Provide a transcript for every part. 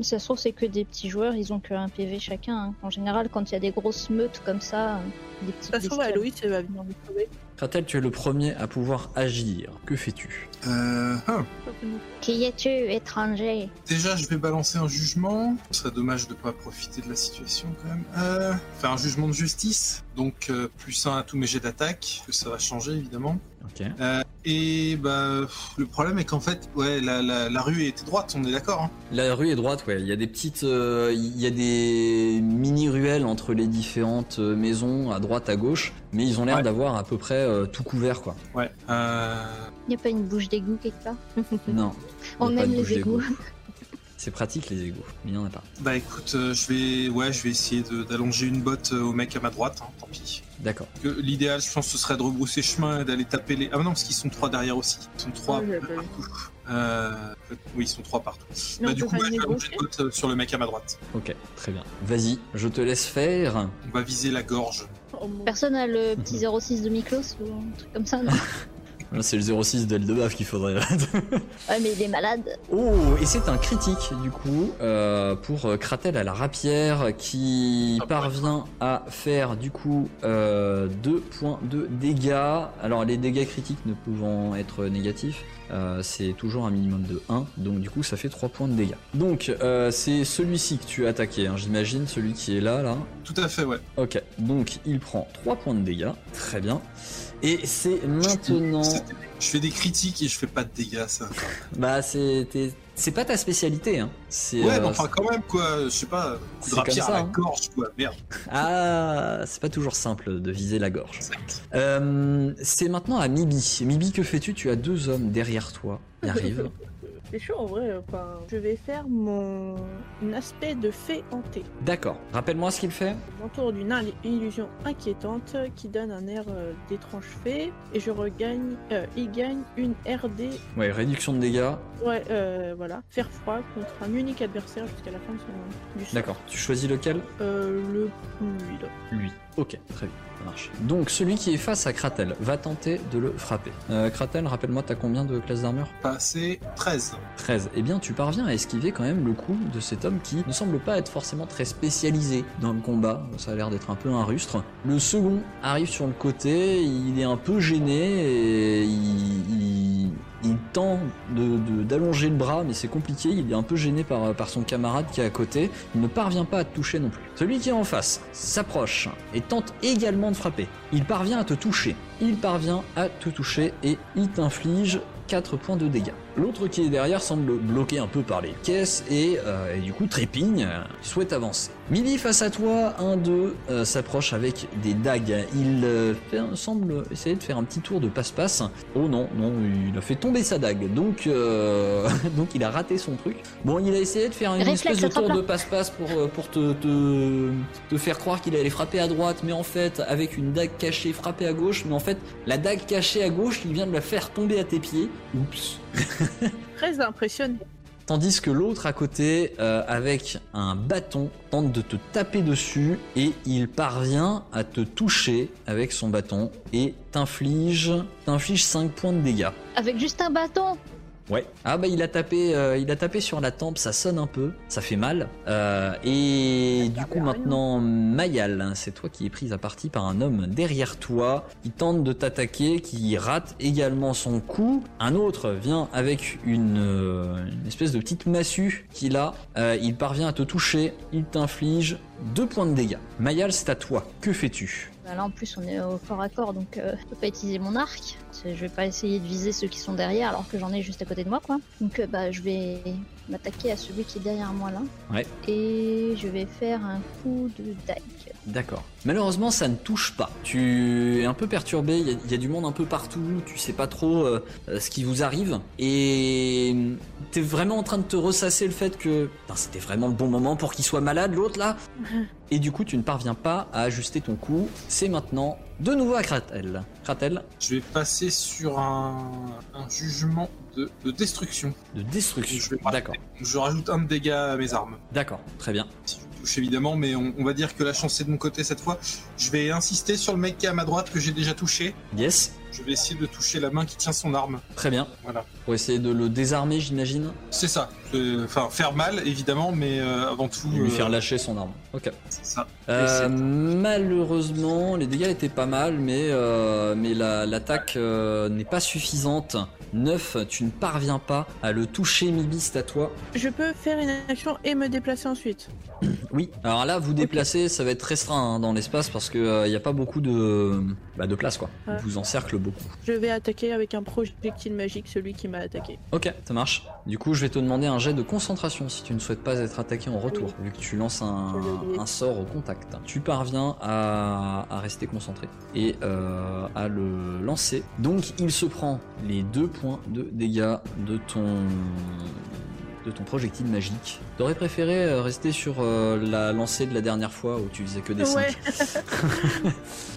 Ça se trouve, c'est que des petits joueurs, ils ont qu'un PV chacun. hein. En général, quand il y a des grosses meutes comme ça, euh, des petits. De toute façon, bestioles. Aloïs, elle va venir nous sauver. Kratel, tu es le premier à pouvoir agir. Que fais-tu? Euh, ah. Qui es-tu, étranger? Déjà, je vais balancer un jugement. Ce serait dommage de pas profiter de la situation quand même. Euh, faire un jugement de justice. Donc, euh, plus un à tous mes jets d'attaque, que ça va changer évidemment. Euh, et bah, pff, le problème est qu'en fait, ouais, la, la, la rue était droite, on est d'accord. Hein La rue est droite, ouais. Il y a des petites, euh, il y a des mini ruelles entre les différentes maisons à droite, à gauche, mais ils ont l'air Ouais. d'avoir à peu près euh, tout couvert, quoi. ouais. Euh, Il n'y a pas une bouche d'égout quelque part? Non. On aime les égouts. C'est pratique les égouts, mais il y en a pas. bah écoute, euh, je vais, ouais, je vais essayer d'allonger une botte euh, au mec à ma droite. Hein, tant pis. D'accord. L'idéal, je pense, ce serait de rebrousser chemin et d'aller taper les. Ah non, parce qu'ils sont trois derrière aussi. Ils sont trois vu. partout. Euh, oui, ils sont trois partout. Bah du coup, ouais, je vais allonger une botte sur le mec à ma droite. Ok, très bien. Vas-y, je te laisse faire. On va viser la gorge. Oh, Personne a le petit 06 de Miklos ou un truc comme ça, non Là, C'est le 06 d'Eldebaf qu'il faudrait. Ouais, mais il est malade. oh, et c'est un critique du coup euh, pour euh, Kratel à la rapière qui Ah, parvient à faire du coup 2 points de dégâts. Alors les dégâts critiques ne pouvant être négatifs. euh, c'est toujours un minimum de 1, donc du coup ça fait 3 points de dégâts. Donc euh, c'est celui-ci que tu as attaqué, hein, j'imagine, celui qui est là, là. Tout à fait, ouais. Ok, donc il prend 3 points de dégâts, très bien. Et c'est maintenant... Je fais des critiques et je fais pas de dégâts, ça. Bah c'est c'est pas ta spécialité hein. Ouais, euh, mais enfin, quand même, quoi. Je sais pas. Coup de ça, à la hein. gorge, quoi. Merde. ah c'est pas toujours simple de viser la gorge. Euh, c'est maintenant à Mibi. Mibi que fais-tu? Tu as deux hommes derrière toi. Ils arrivent. C'est chaud en vrai. Enfin, je vais faire mon aspect de fée hantée. D'accord. Rappelle-moi ce qu'il fait. Je m'entoure d'une il- illusion inquiétante qui donne un air euh, d'étrange fée et je regagne. euh, il gagne une RD. Ouais, réduction de dégâts. Ouais, euh, voilà. Faire froid contre un unique adversaire jusqu'à la fin de son. Du. D'accord. Tu choisis lequel? Euh, le là. Lui. Ok, très bien. Ça marche. Donc celui qui est face à Kratel va tenter de le frapper. Euh, Kratel, rappelle-moi, t'as combien de classes d'armure? Passé 13. 13. Eh bien, tu parviens à esquiver quand même le coup de cet homme qui ne semble pas être forcément très spécialisé dans le combat. Ça a l'air d'être un peu un rustre. Le second arrive sur le côté, il est un peu gêné et il, il- il tente d'allonger le bras, mais c'est compliqué. Il est un peu gêné par, par son camarade qui est à côté. Il ne parvient pas à te toucher non plus. Celui qui est en face s'approche et tente également de frapper. Il parvient à te toucher. Il parvient à te toucher et il t'inflige 4 points de dégâts. L'autre qui est derrière semble bloqué un peu par les caisses et, euh, et du coup trépigne, euh, souhaite avancer. Milly face à toi, un d'eux euh, s'approche avec des dagues. Il euh, fait- semble essayer de faire un petit tour de passe-passe. Oh non, non, il a fait tomber sa dague, donc, euh, donc il a raté son truc. Bon, il a essayé de faire une Réflexe, espèce de tour de passe-passe pour, euh, pour te, te, te faire croire qu'il allait frapper à droite, mais en fait, avec une dague cachée, frapper à gauche, mais en fait, la dague cachée à gauche, il vient de la faire tomber à tes pieds. Oups. Très impressionné. Tandis que l'autre à côté, euh, avec un bâton, tente de te taper dessus et il parvient à te toucher avec son bâton et t'inflige, t'inflige 5 points de dégâts. Avec juste un bâton Ouais. Ah bah il a tapé, euh, il a tapé sur la tempe, ça sonne un peu, ça fait mal. Euh, et du coup maintenant Mayal, hein, c'est toi qui es prise à partie par un homme derrière toi, qui tente de t'attaquer, qui rate également son coup. Un autre vient avec une, euh, une espèce de petite massue qu'il a. Il parvient à te toucher, il t'inflige deux points de dégâts. Mayal, c'est à toi. Que fais-tu? Là en plus on est au corps à corps donc euh, je peux pas utiliser mon arc. Je vais pas essayer de viser ceux qui sont derrière alors que j'en ai juste à côté de moi quoi. Donc euh, bah je vais m'attaquer à celui qui est derrière moi là. Ouais. Et je vais faire un coup de dague. D'accord. Malheureusement, ça ne touche pas. Tu es un peu perturbé, il y, a- il y a du monde un peu partout, tu sais pas trop euh, euh, ce qui vous arrive. Et t'es vraiment en train de te ressasser le fait que Putain, c'était vraiment le bon moment pour qu'il soit malade, l'autre là. Et du coup, tu ne parviens pas à ajuster ton coup. C'est maintenant de nouveau à Kratel. Kratel, Je vais passer sur un, un jugement de, de destruction. de destruction. Je vais pas- D'accord. Je rajoute un de dégâts à mes armes. D'accord, très bien. Si je touche évidemment, mais on, on va dire que la chance est de mon côté cette fois. Je vais insister sur le mec qui est à ma droite que j'ai déjà touché. Yes, Je vais essayer de toucher la main qui tient son arme. très bien. Voilà. Pour essayer de le désarmer, j'imagine. C'est ça. Euh, Enfin, faire mal évidemment, mais euh, avant tout. Et lui euh, faire lâcher son arme. Ok. C'est ça. Euh, malheureusement, les dégâts étaient pas mal, mais, euh, mais la- l'attaque euh, n'est pas suffisante. 9, tu ne parviens pas à le toucher, Mibi, c'est à toi. Je peux faire une action et me déplacer ensuite. Oui. Alors là, vous déplacez, ça va être restreint hein, dans l'espace parce qu'il n'y a pas beaucoup de, bah, de place, quoi. Ouais. Vous encercle beaucoup. Je vais attaquer avec un projectile magique celui qui m'a attaqué. Ok, ça marche. Du coup, je vais te demander un jet de concentration si tu ne souhaites pas être attaqué en retour, vu que tu lances un, sort au contact. Tu parviens à, à rester concentré et euh, à le lancer. Donc, il se prend les deux points de dégâts de ton de ton projectile magique. T'aurais préféré euh, rester sur euh, la lancée de la dernière fois où tu faisais que des 5. Ouais.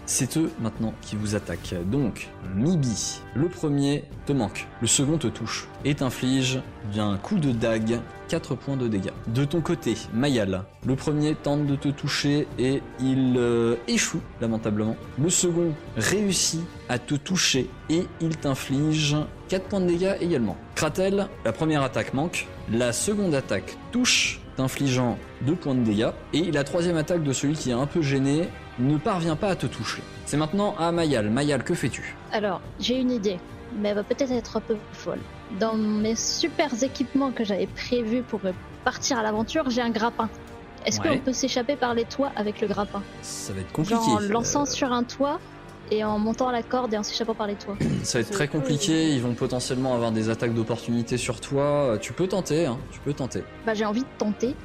C'est eux maintenant qui vous attaquent. Donc, Mibi, le premier te manque, le second te touche et t'inflige d'un coup de dague 4 points de dégâts. De ton côté, Mayal, le premier tente de te toucher et il euh, échoue lamentablement. Le second réussit à te toucher et il t'inflige 4 points de dégâts également. Kratel, la première attaque manque, la seconde attaque touche t'infligeant 2 points de dégâts et la troisième attaque de celui qui est un peu gêné ne parvient pas à te toucher. C'est maintenant à Mayal. Mayal, que fais-tu? Alors, j'ai une idée, mais elle va peut-être être un peu folle. Dans mes super équipements que j'avais prévus pour partir à l'aventure, j'ai un grappin. Est-ce Ouais. qu'on peut s'échapper par les toits avec le grappin? Ça va être compliqué. En lançant Euh, sur un toit et en montant à la corde et en s'échappant par les toits. ça va être très compliqué. Ils vont potentiellement avoir des attaques d'opportunité sur toi. Tu peux tenter, hein. Tu peux tenter. Bah j'ai envie de tenter.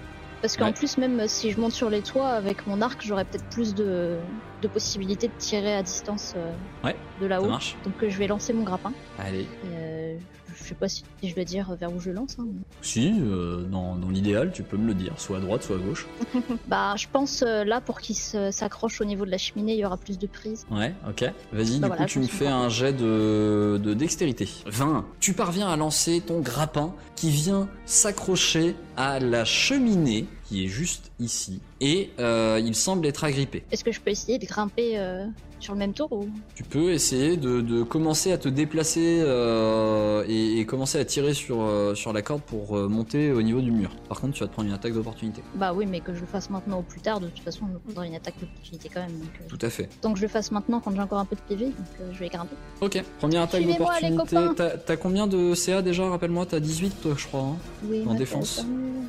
Parce qu'en Ouais. plus, même si je monte sur les toits avec mon arc, j'aurais peut-être plus de, de possibilités de tirer à distance euh, Ouais, de là-haut. Donc euh, je vais lancer mon grappin. Allez. Euh, je sais pas si je dois dire vers où je lance. hein. Si, euh, dans, dans l'idéal, tu peux me le dire. Soit à droite, soit à gauche. Bah je pense euh, là pour qu'il s'accroche au niveau de la cheminée, il y aura plus de prise. Ouais, ok. Vas-y, Bah du voilà, coup, tu me fais un jet de, de dextérité. 20. Tu parviens à lancer ton grappin qui vient s'accrocher à la cheminée qui est juste ici. Et euh, il semble être agrippé. Est-ce que je peux essayer de grimper euh, sur le même tour ou? Tu peux essayer de, de commencer à te déplacer euh, et, et commencer à tirer sur, sur la corde pour monter au niveau du mur. Par contre, tu vas te prendre une attaque d'opportunité. Bah oui, mais que je le fasse maintenant ou plus tard, de toute façon, je me prendrai une attaque d'opportunité quand même. Donc, Tout à fait. que je le fasse maintenant quand j'ai encore un peu de PV, donc je vais grimper. Ok, première attaque d'opportunité. T'as t'as combien de CA déjà Rappelle-moi, t'as 18 toi, je crois. hein Oui, En défense.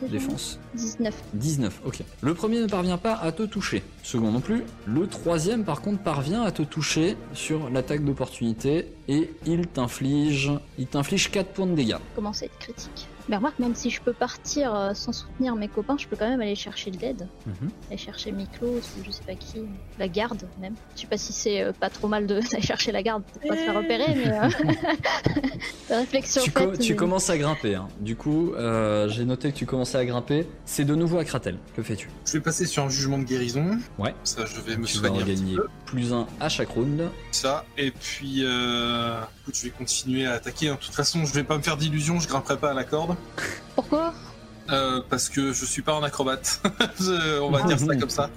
Défense. 19. 19, ok. Le premier ne parvient pas à te toucher. Second non plus. Le troisième, par contre, parvient à te toucher sur l'attaque d'opportunité et il t'inflige, il t'inflige 4 points de dégâts. Commence à être critique? Mais remarque, même si je peux partir euh, sans soutenir mes copains, je peux quand même aller chercher de l'aide. Mhm. Aller chercher Miklos ou je sais pas qui. La garde, même. Je sais pas si c'est euh, pas trop mal de- d'aller chercher la garde pour pas se faire repérer, mais. Euh... la réflexion Tu, faite. co- tu mais- commences à grimper. hein. Du coup, euh, j'ai noté que tu commençais à grimper. C'est de nouveau à Kratel. Que fais-tu? Je vais passer sur un jugement de guérison. Ouais. Ça, je vais me Tu vas soigner petit gagner plus un à chaque round. Ça. Et puis, euh... écoute, je vais continuer à attaquer. hein. De toute façon, je vais pas me faire d'illusions. Je grimperai pas à la corde. Pourquoi Euh, parce que je suis pas un acrobate. Je- On va dire ça comme ça.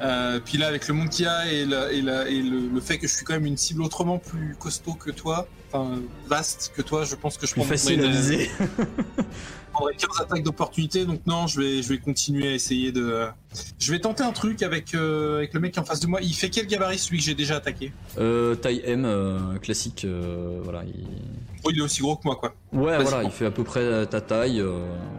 Euh, puis là, avec le monde qu'il y a et, la- et, la- et le, le fait que je suis quand même une cible autrement plus costaud que toi, enfin vaste que toi, je pense que je prendrai facile à une- viser. je prendrai 15 attaques d'opportunité. Donc non, je vais, je vais continuer à essayer de. Je vais tenter un truc avec, euh, avec le mec qui est en face de moi. Il fait quel gabarit celui que j'ai déjà attaqué? Euh, taille M, euh, classique. voilà. il- Oh, il est aussi gros que moi, quoi. Ouais, voilà, il fait à peu près ta taille.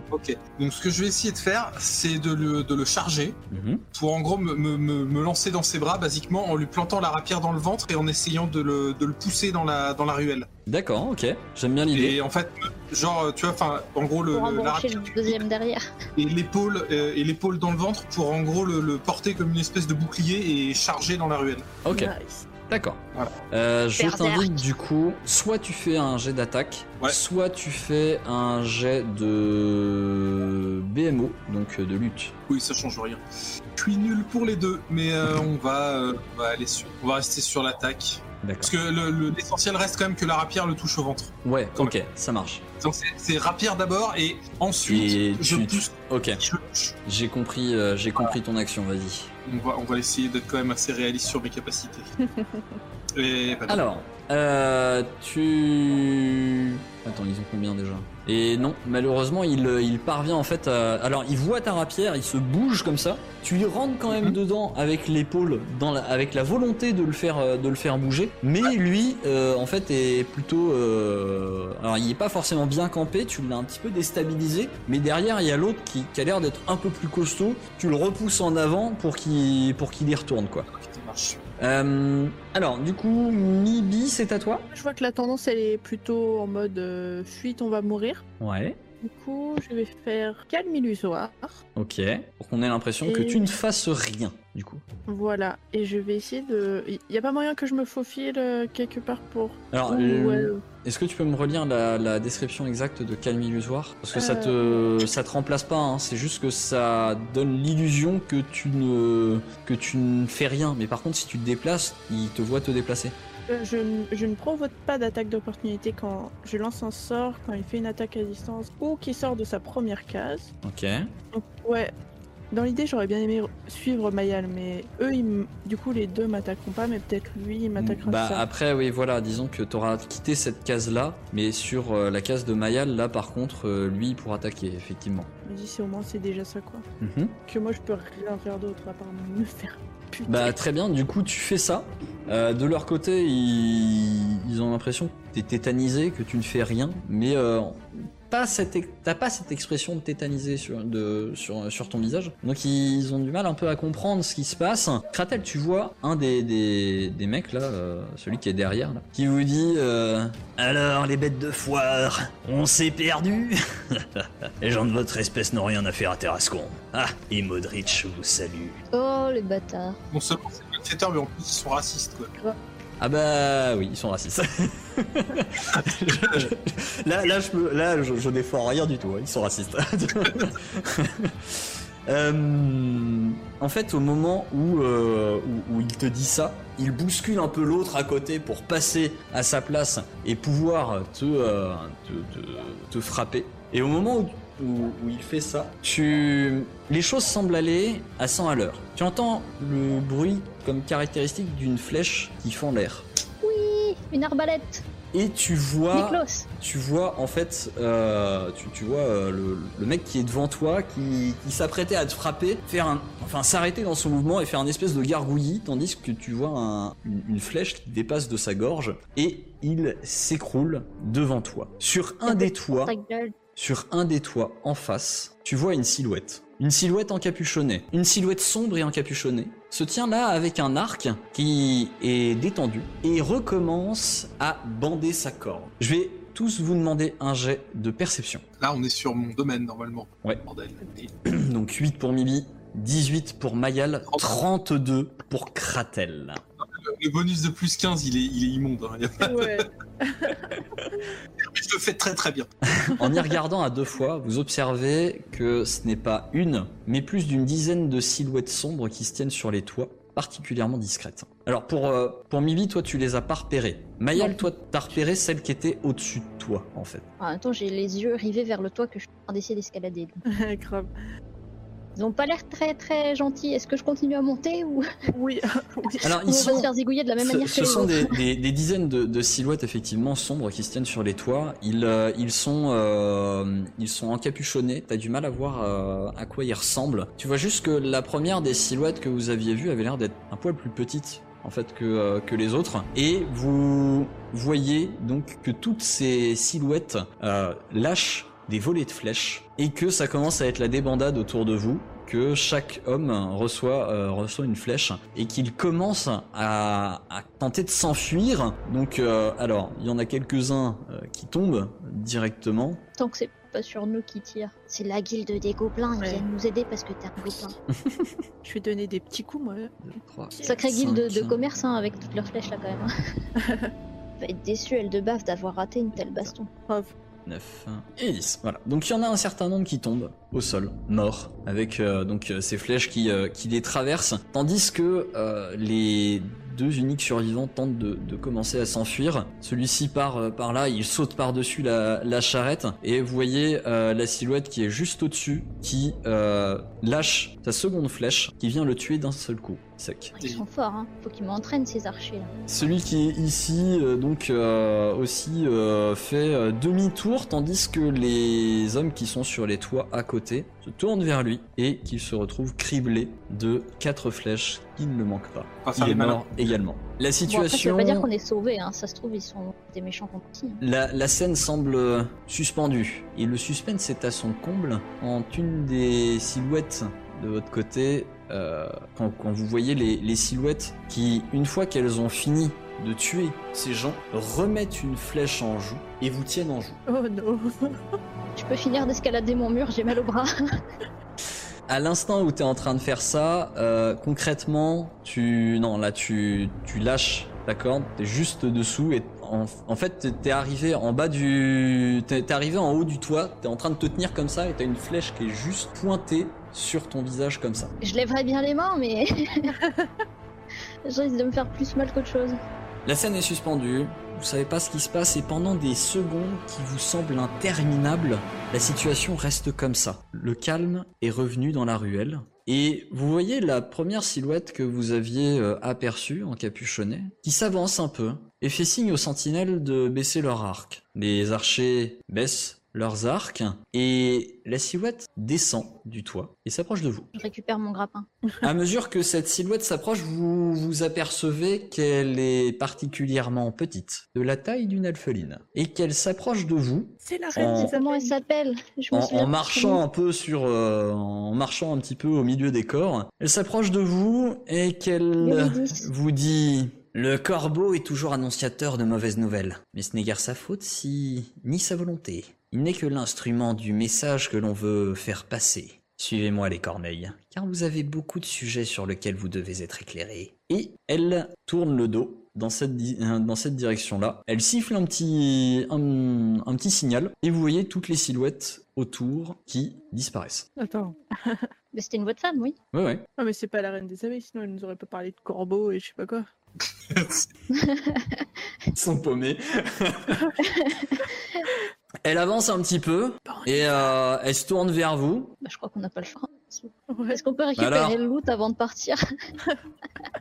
Ok. Donc ce que je vais essayer de faire, c'est de le, de le charger mhm. pour en gros me, me- me- me lancer dans ses bras, basiquement en lui plantant la rapière dans le ventre et en essayant de le, de le pousser dans la, dans la ruelle. D'accord, ok. J'aime bien l'idée. Et en fait, genre, tu vois, enfin, en gros, le, Pour le- la embrancher rapière le deuxième derrière. et l'épaule euh, et l'épaule dans le ventre pour en gros le, le porter comme une espèce de bouclier et charger dans la ruelle. Ok, Nice. d'accord. Voilà. Euh, je t'invite du coup, soit tu fais un jet d'attaque, Ouais. soit tu fais un jet de BMO, donc euh, de lutte. Oui, ça change rien. Je suis nul pour les deux, mais euh, on va, euh, on va aller sur, on va rester sur l'attaque. Parce que le- le- l'essentiel reste quand même que la rapière le touche au ventre. Ouais, ok, ça marche. Donc c'est- rapière d'abord et ensuite Et je tu- pousse. Ok, j'ai compris, euh, j'ai compris ton action, vas-y. On va, on va essayer d'être quand même assez réaliste sur mes capacités. et bah, Alors, euh, tu... Attends, ils ont combien déjà? Et non, malheureusement, il, il parvient en fait à... Alors, il voit ta rapière, il se bouge comme ça. Tu lui rentres quand même Mhm. dedans avec l'épaule, dans la- avec la volonté de le faire, euh, de le faire bouger. Mais lui, euh, en fait, est plutôt... euh, Alors, il est pas forcément bien campé, tu l'as un petit peu déstabilisé. Mais derrière, il y a l'autre qui, qui a l'air d'être un peu plus costaud. Tu le repousses en avant pour qu'il pour qu'il y retourne, quoi. ça marche. Euh, alors, du coup, Mibi, c'est à toi? Je vois que la tendance elle est plutôt en mode euh, fuite, on va mourir. Ouais. Du coup, je vais faire calme illusoire. Ok. Pour qu'on ait l'impression que tu ne fasses rien, du coup. Voilà, et je vais essayer de. Il y a pas moyen que je me faufile euh, quelque part pour. Alors, euh, euh, est-ce que tu peux me relire la, la description exacte de calme illusoire? Parce que ça te Euh. ça te remplace pas, hein, c'est juste que ça donne l'illusion que tu ne que tu ne fais rien. Mais par contre, si tu te déplaces, il te voit te déplacer. Euh, je, ne- je ne provoque pas d'attaque d'opportunité quand je lance un sort, quand il fait une attaque à distance ou qui sort de sa première case. Ok. Donc, ouais. Dans l'idée, j'aurais bien aimé suivre Mayal, mais eux, ils du coup, les deux m'attaqueront pas, mais peut-être lui, il m'attaquera Bah ça. après, oui, voilà, disons que tu auras quitté cette case-là, mais sur euh, la case de Mayal, là, par contre, euh, lui, il pourra attaquer, effectivement. Je me dis, c'est au moins, c'est déjà ça, quoi. Mhm. Que moi, je peux rien faire d'autre à part me faire Bah très bien, du coup tu fais ça. Euh, de leur côté, ils, ils ont l'impression que t'es tétanisé, que tu ne fais rien, mais euh, pas cette, ex- t'as pas cette expression de tétanisé sur, de, sur, sur ton visage. Donc ils ont du mal un peu à comprendre ce qui se passe. Kratel, tu vois un des, des, des mecs là, euh, celui qui est derrière, là, qui vous dit euh, Alors les bêtes de foire, on s'est perdu? Les gens de votre espèce n'ont rien à faire à Terrascon. Ah, et Modric vous salue. Oh, les bâtards. Non seulement c'est mais en plus ils sont racistes quoi. Ah bah oui, ils sont racistes. là, là, je, peux- là, je, rien du tout. hein, Ils sont racistes. Euh, en fait, au moment où, euh, où, où il te dit ça, il bouscule un peu l'autre à côté pour passer à sa place et pouvoir te, euh, te, te- te frapper. Et au moment où, où- où il fait ça, tu... les choses semblent aller à 100 à l'heure. Tu entends le bruit comme caractéristique d'une flèche qui fend l'air. Oui, une arbalète. Et tu vois tu vois en fait, euh, tu, tu vois euh, le, le mec qui est devant toi, qui, qui s'apprêtait à te frapper, faire un, enfin s'arrêter dans son mouvement et faire un espèce de gargouillis, tandis que tu vois un- une, une flèche qui dépasse de sa gorge et il s'écroule devant toi. Sur un des toits, Ta gueule. Sur un des toits en face, tu vois une silhouette. Une silhouette encapuchonnée. Une silhouette sombre et encapuchonnée se tient là avec un arc qui est détendu et recommence à bander sa corde. Je vais tous vous demander un jet de perception. Là on est sur mon domaine normalement. Ouais. Bordel. Donc 8 pour Mibi, 18 pour Mayal, 32 pour Kratel. Le bonus de plus 15 il est, il est immonde. Hein. Il y a pas- Ouais. Mais je le fais très très bien. En y regardant à deux fois, vous observez que ce n'est pas une, mais plus d'une dizaine de silhouettes sombres qui se tiennent sur les toits, particulièrement discrètes. Alors pour, euh, pour Mibi, toi tu les as pas repérées. Mayal, toi t'as repéré celles qui étaient au-dessus de toi en fait. En même temps, j'ai les yeux rivés vers le toit que je suis en train d'essayer d'escalader. Grave. Ils ont pas l'air très très gentils. Est-ce que je continue à monter ou Oui. oui. Alors ils on va sont... se faire zigouiller de la même Ce, manière ce que les sont des, des- des dizaines de, de silhouettes effectivement sombres qui se tiennent sur les toits. Ils, euh, ils sont euh, ils sont encapuchonnés. T'as du mal à voir euh, à quoi ils ressemblent. Tu vois juste que la première des silhouettes que vous aviez vues avait l'air d'être un poil plus petite en fait que, euh, que les autres. Et vous voyez donc que toutes ces silhouettes euh, lâchent des volets de flèches et que ça commence à être la débandade autour de vous. que chaque homme reçoit, euh, reçoit une flèche et qu'il commence à, à tenter de s'enfuir. Donc, euh, alors, il y en a quelques-uns euh, qui tombent directement. Tant que c'est pas sur nous qui tire. C'est la guilde des gobelins qui Ouais. vient nous aider parce que t'es un gobelin. Je vais donner des petits coups, moi. Deux, trois, Sacrée guilde de, de commerce hein, avec toutes leurs flèches là quand même. va être déçue, elle de bave, d'avoir raté une telle baston. Bravo. 9 et 10. Voilà. Donc il y en a un certain nombre qui tombent au sol, morts, avec euh, donc euh, ces flèches qui, euh, qui les traversent, tandis que les deux uniques survivants tentent de, commencer à s'enfuir. Celui-ci part par là, il saute par-dessus la, la charrette, et vous voyez la silhouette qui est juste au-dessus, qui lâche sa seconde flèche, qui vient le tuer d'un seul coup, sec. Ils sont forts, hein. faut qu'ils m'entraînent ces archers là. Celui qui est ici, euh, donc, euh, aussi euh, fait euh, demi-tour, tandis que les hommes qui sont sur les toits à côté se tournent vers lui et qu'il se retrouve criblé de quatre flèches qui ne le manquent pas. Il est mort également. La Bon après ça situation, veut pas dire qu'on est sauvés, hein. ça se trouve ils sont des méchants compartis. hein. la, la scène semble suspendue et le suspense est à son comble quand une des silhouettes de votre côté, quand, quand vous voyez les, les silhouettes qui, une fois qu'elles ont fini de tuer ces gens, remettent une flèche en joue et vous tiennent en joue. Oh non. Je peux finir d'escalader mon mur, j'ai mal au bras. À l'instant où tu es en train de faire ça, euh, concrètement, tu non là tu tu lâches la corde, t'es juste dessous et en, en fait t'es- arrivé en bas du t'es t'es arrivé en haut du toit, t'es en train de te tenir comme ça et t'as une flèche qui est juste pointée sur ton visage comme ça. Je lèverai bien les mains, mais je risque de me faire plus mal qu'autre chose. La scène est suspendue, vous savez pas ce qui se passe et pendant des secondes qui vous semblent interminables, la situation reste comme ça. Le calme est revenu dans la ruelle et vous voyez la première silhouette que vous aviez euh, aperçue en capuchonnet qui s'avance un peu et fait signe aux sentinelles de baisser leur arc. Les archers baissent leurs arcs et la silhouette descend du toit et s'approche de vous. Je récupère mon grappin. À mesure que cette silhouette s'approche, vous vous apercevez qu'elle est particulièrement petite, de la taille d'une alpheline, et qu'elle s'approche de vous C'est la reine Comment elle s'appelle? En, en marchant un peu sur, euh, en marchant un petit peu au milieu des corps. Elle s'approche de vous et qu'elle vous dit le corbeau est toujours annonciateur de mauvaises nouvelles, mais ce n'est guère sa faute si ni sa volonté. Il n'est que l'instrument du message que l'on veut faire passer. Suivez-moi les corneilles, car vous avez beaucoup de sujets sur lesquels vous devez être éclairés. Et elle tourne le dos dans cette, di- euh, dans cette direction-là. Elle siffle un petit, un, un petit signal, et vous voyez toutes les silhouettes autour qui disparaissent. Attends. Mais c'était une voix de femme, oui. Ouais, ouais. Ah mais c'est pas la reine des abeilles, sinon elle nous aurait pas parlé de corbeau et je sais pas quoi. Ils sont paumés. elle avance un petit peu, et euh, elle se tourne vers vous. Bah, je crois qu'on n'a pas le choix. Est-ce qu'on peut récupérer Alors le loot avant de partir?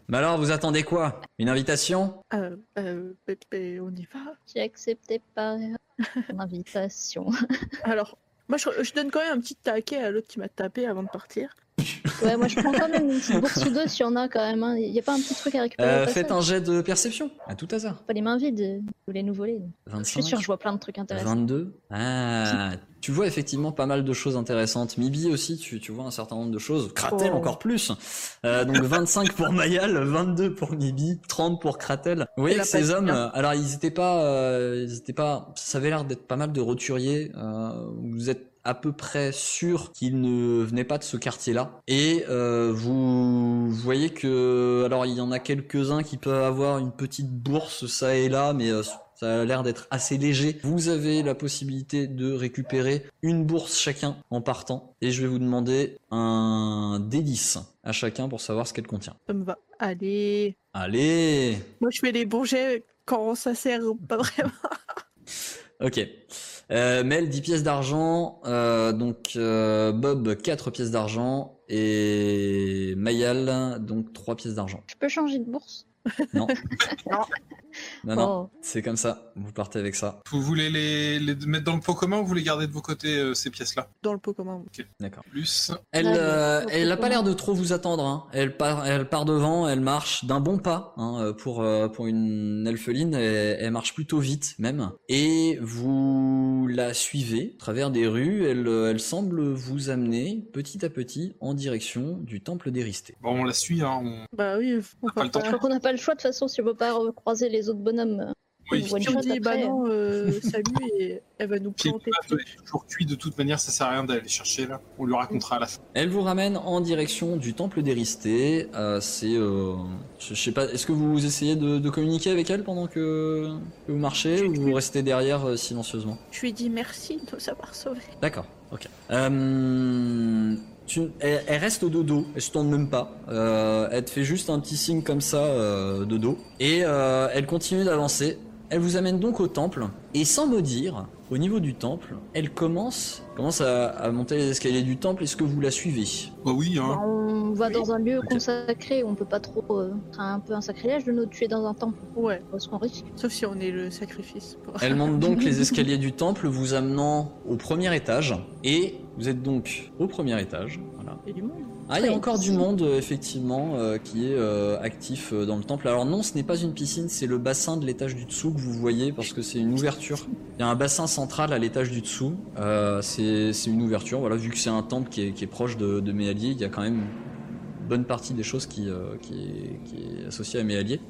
Mais alors, vous attendez quoi? Une invitation? Euh, euh, Pépé, on y va. J'ai accepté par ton invitation. Alors, moi je, je donne quand même un petit taquet à l'autre qui m'a tapé avant de partir. Ouais, moi je prends quand même une petite bourse ou deux s'il y en a quand même. Il n'y a pas un petit truc à récupérer euh, Faites un jet de perception, à tout hasard. Pas les mains vides, euh, vous voulez nous voler. Je 25, suis sûre, je vois plein de trucs intéressants. 22. Ah, tu vois effectivement pas mal de choses intéressantes. Mibi aussi, tu, tu vois un certain nombre de choses. Kratel Oh. encore plus. Euh, donc 25 pour Mayal, 22 pour Mibi, 30 pour Kratel. Vous voyez que ces hommes, bien. euh, alors ils étaient pas, euh, ils étaient pas, ça avait l'air d'être pas mal de roturiers. Euh, vous êtes à peu près sûr qu'ils ne venaient pas de ce quartier-là. Et euh, vous voyez que, alors il y en a quelques-uns qui peuvent avoir une petite bourse ça et là, mais euh, ça a l'air d'être assez léger. Vous avez la possibilité de récupérer une bourse chacun en partant. Et je vais vous demander un D10 à chacun pour savoir ce qu'elle contient. Ça me va. Allez. Allez Moi je fais les bons jets quand ça sert pas vraiment. Ok. Euh, Mel, 10 pièces d'argent. Euh, donc euh, Bob, 4 pièces d'argent. Et Mayal, donc 3 pièces d'argent. Je peux changer de bourse? Non. Non. Non, non, Oh. c'est comme ça. Vous partez avec ça. Vous voulez les, les mettre dans le pot commun ou vous les gardez de vos côtés, euh, ces pièces-là? Dans le pot commun. D'accord. Plus. Elle, euh, mais- elle a pas l'air de trop vous attendre. Hein. Elle part, elle part devant, elle marche d'un bon pas hein, euh, pour euh, pour une elfeline. Elle, elle marche plutôt vite même. Et vous la suivez à travers des rues. Elle, elle semble vous amener petit à petit en direction du temple d'Éristé. Bon, on la suit, hein. on- Bah oui, on pas va le temps. Je pas. crois qu'on n'a pas le choix de toute façon si on veut pas recroiser les autres bonhommes. Oui. Si on dit bah après. non, euh, salut, et elle va nous planter. est toujours cuit de toute manière, ça sert à rien d'aller chercher là. On lui racontera à la fin. Elle vous ramène en direction du temple d'Éristé. Euh, c'est, euh, je, je sais pas, est-ce que vous essayez de, de communiquer avec elle pendant que, que vous marchez ou vous restez derrière euh, silencieusement? Je lui dis merci de nous avoir sauvés. D'accord, ok. Euh, tu- elle, elle reste au dodo, elle se tourne même pas. Euh, elle te fait juste un petit signe comme ça euh, de dos. Et euh, elle continue d'avancer. Elle vous amène donc au temple. Et sans me dire, au niveau du temple, elle commence, commence à, à monter les escaliers du temple. Est-ce que vous la suivez? Bah oui, Bah, hein. On va Oui. dans un lieu consacré on peut pas trop. euh, C'est un peu un sacrilège de nous tuer dans un temple. Ouais, Parce qu'on risque. sauf si on est le sacrifice. pour- Elle monte donc les escaliers du temple, vous amenant au premier étage. Et vous êtes donc au premier étage. Voilà. Il y a du monde. Ah, il y a Oui, encore du monde, euh, effectivement, euh, qui est euh, actif euh, dans le temple. Alors non, ce n'est pas une piscine, c'est le bassin de l'étage du dessous que vous voyez, parce que c'est une ouverture. Il y a un bassin central à l'étage du dessous. Euh, c'est une ouverture, voilà, vu que c'est un temple qui est, qui est proche de, de Méallier, il y a quand même bonne partie des choses qui, euh, qui, est, associée à Méallier.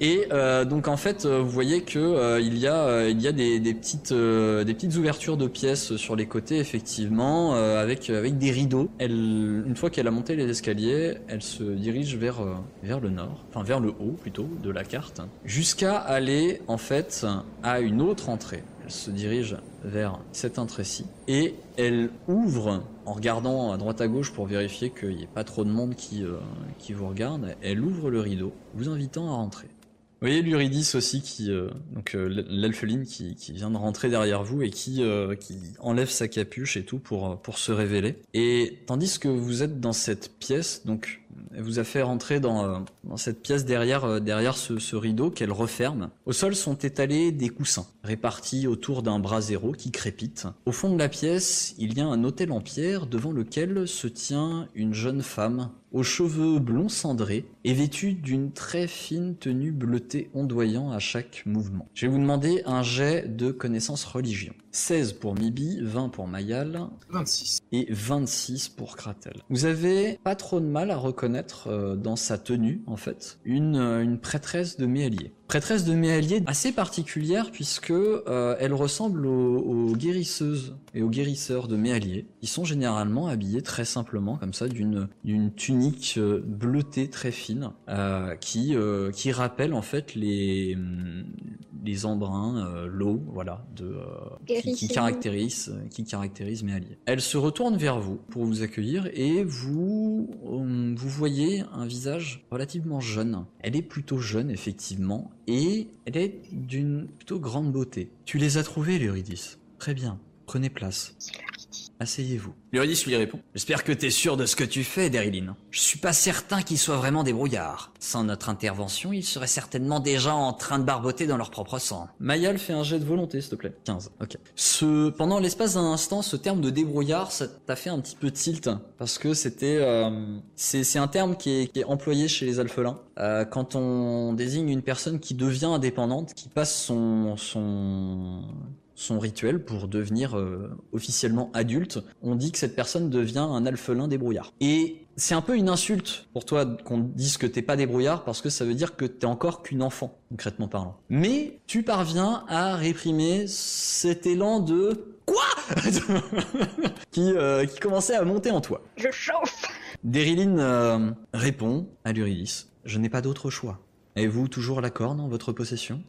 Et euh, donc en fait, euh, vous voyez que il y a il y a des, petites des petites ouvertures de pièces sur les côtés effectivement avec avec des rideaux. Une fois qu'elle a monté les escaliers, elle se dirige vers vers le nord, enfin vers le haut plutôt de la carte, jusqu'à aller en fait à une autre entrée. Elle se dirige vers cette entrée-ci et elle ouvre en regardant à droite à gauche pour vérifier qu'il n'y ait pas trop de monde qui, euh, qui vous regarde. Elle ouvre le rideau, vous invitant à rentrer. Vous voyez l'Uridis aussi qui, euh, donc euh, l'elfeline qui, qui vient de rentrer derrière vous et qui, qui enlève sa capuche et tout pour, pour se révéler. Et tandis que vous êtes dans cette pièce, donc vous a fait rentrer dans, euh, cette pièce derrière, euh, derrière ce, ce rideau qu'elle referme. Au sol sont étalés des coussins répartis autour d'un brasero qui crépite. Au fond de la pièce, il y a un autel en pierre devant lequel se tient une jeune femme aux cheveux blonds cendrés et vêtue d'une très fine tenue bleutée ondoyant à chaque mouvement. Je vais vous demander un jet de connaissance religion. 16 pour Mibi, 20 pour Mayal, 26. et 26 pour Kratel. Vous avez pas trop de mal à reconnaître euh, dans sa tenue, en fait, une, euh, une prêtresse de Méallier. Prêtresse de Méallier assez particulière puisque euh, elle ressemble aux, aux guérisseuses et aux guérisseurs de Méallier, qui sont généralement habillés très simplement comme ça d'une d'une tunique euh, bleutée très fine euh, qui euh, qui rappelle en fait les hum, les embruns, l'eau, voilà, de qui, caractérise qui caractérise Méallier. Elle se retourne vers vous pour vous accueillir et vous vous voyez un visage relativement jeune. Elle est plutôt jeune effectivement et elle est d'une plutôt grande beauté. Tu les as trouvés, l'Eurydice. Très bien. Prenez place. Asseyez-vous. L'Eurydice lui répond. J'espère que t'es sûr de ce que tu fais, Daryline. Je suis pas certain qu'ils soient vraiment des brouillards. Sans notre intervention, ils seraient certainement déjà en train de barboter dans leur propre sang. Mayal fait un jet de volonté, s'il te plaît. 15. Ok. Ce, pendant l'espace d'un instant, ce terme de débrouillard, ça t'a fait un petit peu tilt. Parce que c'était, euh, c'est, c'est un terme qui est, qui est employé chez les alphelins. Euh, quand on désigne une personne qui devient indépendante, qui passe son, son, son rituel pour devenir euh, officiellement adulte, on dit que cette personne devient un alphelin débrouillard. Et c'est un peu une insulte pour toi qu'on dise que t'es pas débrouillard parce que ça veut dire que t'es encore qu'une enfant, concrètement parlant. Mais tu parviens à réprimer cet élan de quoi? Qui, euh, qui commençait à monter en toi. Je chauffe Dériline euh, répond à l'Uridis Je n'ai pas d'autre choix. Avez-vous toujours la corne en votre possession?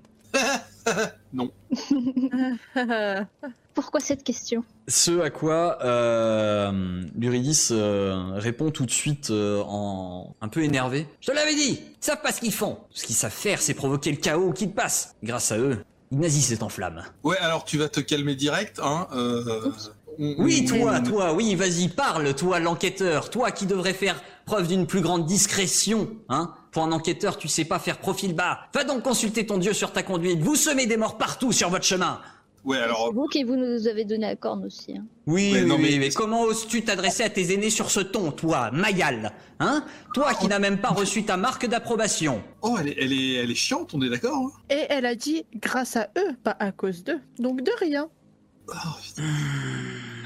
Pourquoi cette question? Ce à quoi euh, l'Uridis euh, répond tout de suite euh, en un peu énervé. Je te l'avais dit, ils savent pas ce qu'ils font. Ce qu'ils savent faire, c'est provoquer le chaos qui te passe. Grâce à eux, Ignazi s'est en flamme. Ouais, alors tu vas te calmer direct, hein. Euh, Oui, on- toi, on- toi, oui, vas-y, parle, toi, l'enquêteur, toi qui devrais faire preuve d'une plus grande discrétion, hein. Pour un enquêteur, tu sais pas faire profil bas. Va donc consulter ton dieu sur ta conduite. Vous semez des morts partout sur votre chemin. Ouais, alors. Vous qui vous nous avez donné la corne aussi. hein. Oui, Ouais, oui, non, oui, mais- mais comment oses-tu t'adresser à tes aînés sur ce ton, toi, Mayal Hein? Toi qui n'as même pas reçu ta marque d'approbation. Oh, elle est, elle est, elle est chiante, on est d'accord hein Et elle a dit grâce à eux, pas à cause d'eux. Donc de rien. Oh, putain.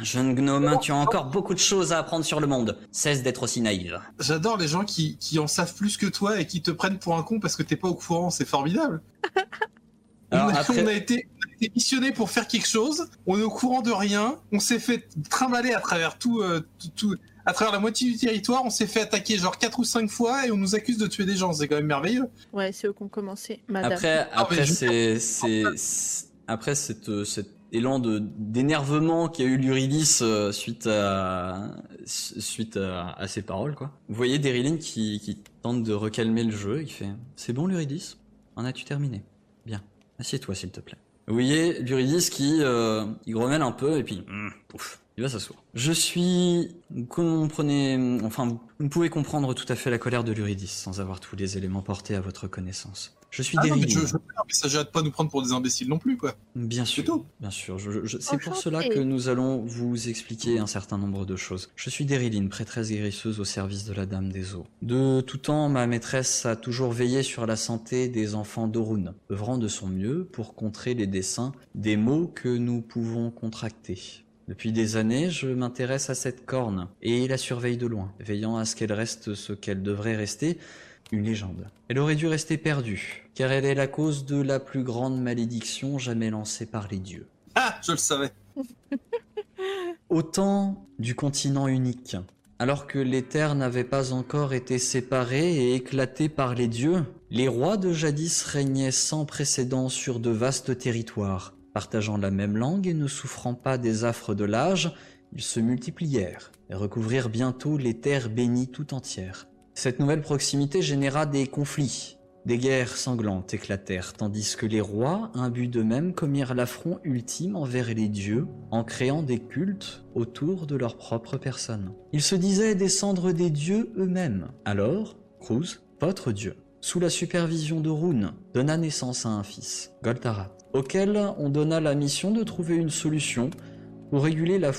Jeune gnome, tu as encore beaucoup de choses à apprendre sur le monde. Cesse d'être aussi naïve. J'adore les gens qui, qui en savent plus que toi et qui te prennent pour un con parce que t'es pas au courant, c'est formidable. Alors, on, a, après- on a été, on a été missionné pour faire quelque chose, on est au courant de rien, on s'est fait trimballer à travers tout, euh, tout, tout- à travers la moitié du territoire, on s'est fait attaquer genre 4 ou 5 fois et on nous accuse de tuer des gens, c'est quand même merveilleux. Ouais, c'est eux qui ont commencé, madame. Après, Ah, après c'est, après cette, euh, cet élan de d'énervement qu'a eu l'Uridis euh, suite à suite à, à ses paroles, quoi. Vous voyez Daryline qui, qui tente de recalmer le jeu, il fait C'est bon l'Uridis En as-tu terminé? Bien. Assieds-toi s'il te plaît. Vous voyez l'Uridis qui euh, il grommelle un peu et puis hum, pouf, il va s'asseoir. Je suis vous comprenez enfin vous vous pouvez comprendre tout à fait la colère de l'Uridis sans avoir tous les éléments portés à votre connaissance. Je suis Ah ça s'agit de pas nous prendre pour des imbéciles non plus, quoi. Bien sûr, tout. bien sûr. Je- je- c'est pour cela que nous allons vous expliquer un certain nombre de choses. Je suis Daryline, prêtresse guérisseuse au service de la Dame des Eaux. De tout temps, ma maîtresse a toujours veillé sur la santé des enfants d'Orun, œuvrant de son mieux pour contrer les dessins des maux que nous pouvons contracter. Depuis des années, je m'intéresse à cette corne et la surveille de loin, veillant à ce qu'elle reste ce qu'elle devrait rester, une légende. Elle aurait dû rester perdue, car elle est la cause de la plus grande malédiction jamais lancée par les dieux. Ah, je le savais. Au temps du continent unique, alors que les terres n'avaient pas encore été séparées et éclatées par les dieux, les rois de jadis régnaient sans précédent sur de vastes territoires. Partageant la même langue et ne souffrant pas des affres de l'âge, ils se multiplièrent et recouvrirent bientôt les terres bénies tout entières. Cette nouvelle proximité généra des conflits. Des guerres sanglantes éclatèrent, tandis que les rois, imbus d'eux-mêmes, commirent l'affront ultime envers les dieux, en créant des cultes autour de leur propre personne. Ils se disaient descendre des dieux eux-mêmes. Alors, Cruz, votre dieu, sous la supervision de Rune, donna naissance à un fils, Goltarat, auquel on donna la mission de trouver une solution pour réguler la,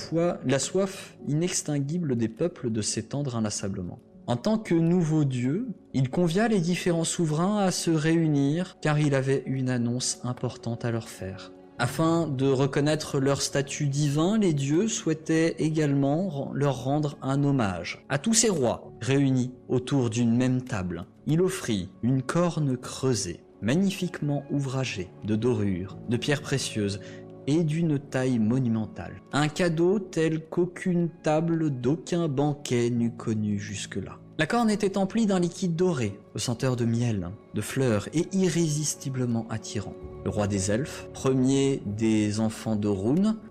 la soif inextinguible des peuples de s'étendre inlassablement. En tant que nouveau dieu, il convia les différents souverains à se réunir car il avait une annonce importante à leur faire. Afin de reconnaître leur statut divin, les dieux souhaitaient également leur rendre un hommage. À tous ces rois, réunis autour d'une même table, il offrit une corne creusée, magnifiquement ouvragée, de dorures, de pierres précieuses et d'une taille monumentale. Un cadeau tel qu'aucune table d'aucun banquet n'eût connu jusque-là. La corne était emplie d'un liquide doré, aux senteurs de miel, de fleurs et irrésistiblement attirant. Le roi des elfes, premier des enfants de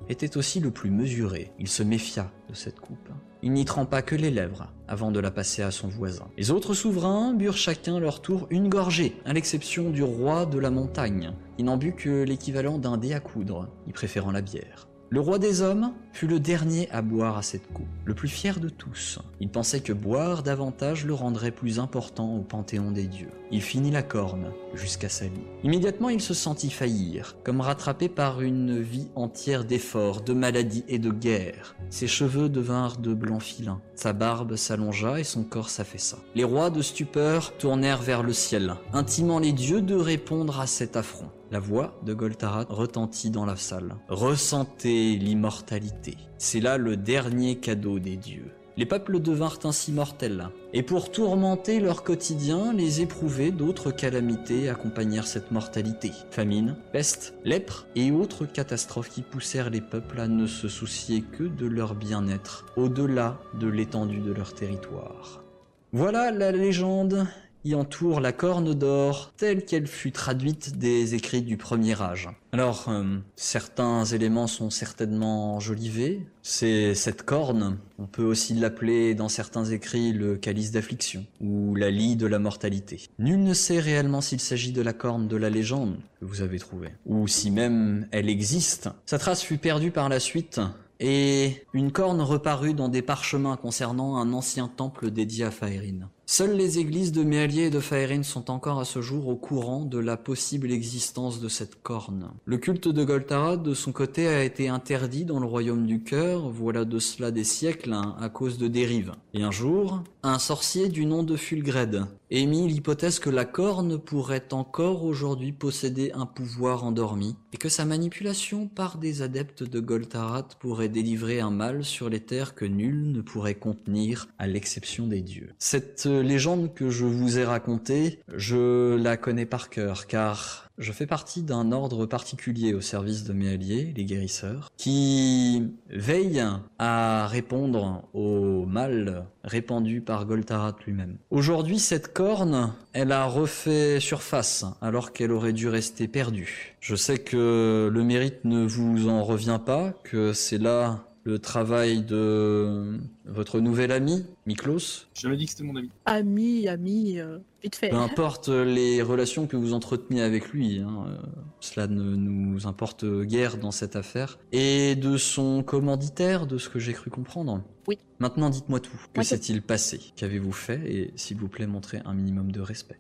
était aussi le plus mesuré. Il se méfia de cette coupe. Il n'y trempa que les lèvres avant de la passer à son voisin. Les autres souverains burent chacun leur tour une gorgée, à l'exception du roi de la montagne. Il n'en but que l'équivalent d'un dé à coudre, y préférant la bière. Le roi des hommes fut le dernier à boire à cette coupe, le plus fier de tous. Il pensait que boire davantage le rendrait plus important au panthéon des dieux. Il finit la corne jusqu'à sa lie. Immédiatement, il se sentit faillir, comme rattrapé par une vie entière d'efforts, de maladies et de guerres. Ses cheveux devinrent de blanc filin, sa barbe s'allongea et son corps s'affaissa. Les rois de stupeur tournèrent vers le ciel, intimant les dieux de répondre à cet affront. La voix de Goltarat retentit dans la salle. Ressentez l'immortalité. C'est là le dernier cadeau des dieux. Les peuples devinrent ainsi mortels. Et pour tourmenter leur quotidien, les éprouver d'autres calamités accompagnèrent cette mortalité. Famine, peste, lèpre et autres catastrophes qui poussèrent les peuples à ne se soucier que de leur bien-être, au-delà de l'étendue de leur territoire. Voilà la légende y entoure la corne d'or telle qu'elle fut traduite des écrits du premier âge. Alors, euh, certains éléments sont certainement enjolivés. C'est cette corne, on peut aussi l'appeler dans certains écrits le calice d'affliction ou la lie de la mortalité. Nul ne sait réellement s'il s'agit de la corne de la légende que vous avez trouvée, ou si même elle existe. Sa trace fut perdue par la suite et une corne reparut dans des parchemins concernant un ancien temple dédié à Faerine. Seules les églises de Méalier et de Faerine sont encore à ce jour au courant de la possible existence de cette corne. Le culte de Goltarad, de son côté, a été interdit dans le royaume du cœur, voilà de cela des siècles, hein, à cause de dérives. Et un jour, un sorcier du nom de Fulgred émit l'hypothèse que la corne pourrait encore aujourd'hui posséder un pouvoir endormi, et que sa manipulation par des adeptes de Goltarat pourrait délivrer un mal sur les terres que nul ne pourrait contenir, à l'exception des dieux. Cette légende que je vous ai racontée, je la connais par cœur, car je fais partie d'un ordre particulier au service de mes alliés, les guérisseurs, qui veille à répondre au mal répandu par Goltarat lui-même. Aujourd'hui, cette corne, elle a refait surface alors qu'elle aurait dû rester perdue. Je sais que le mérite ne vous en revient pas, que c'est là le travail de votre nouvel ami, Miklos. Je jamais dit que c'était mon ami. Ami, ami, euh, vite fait. Peu importe les relations que vous entretenez avec lui, hein, euh, cela ne nous importe guère dans cette affaire. Et de son commanditaire, de ce que j'ai cru comprendre. Oui. Maintenant, dites-moi tout. Que s'est-il passé? Qu'avez-vous fait? Et s'il vous plaît, montrez un minimum de respect.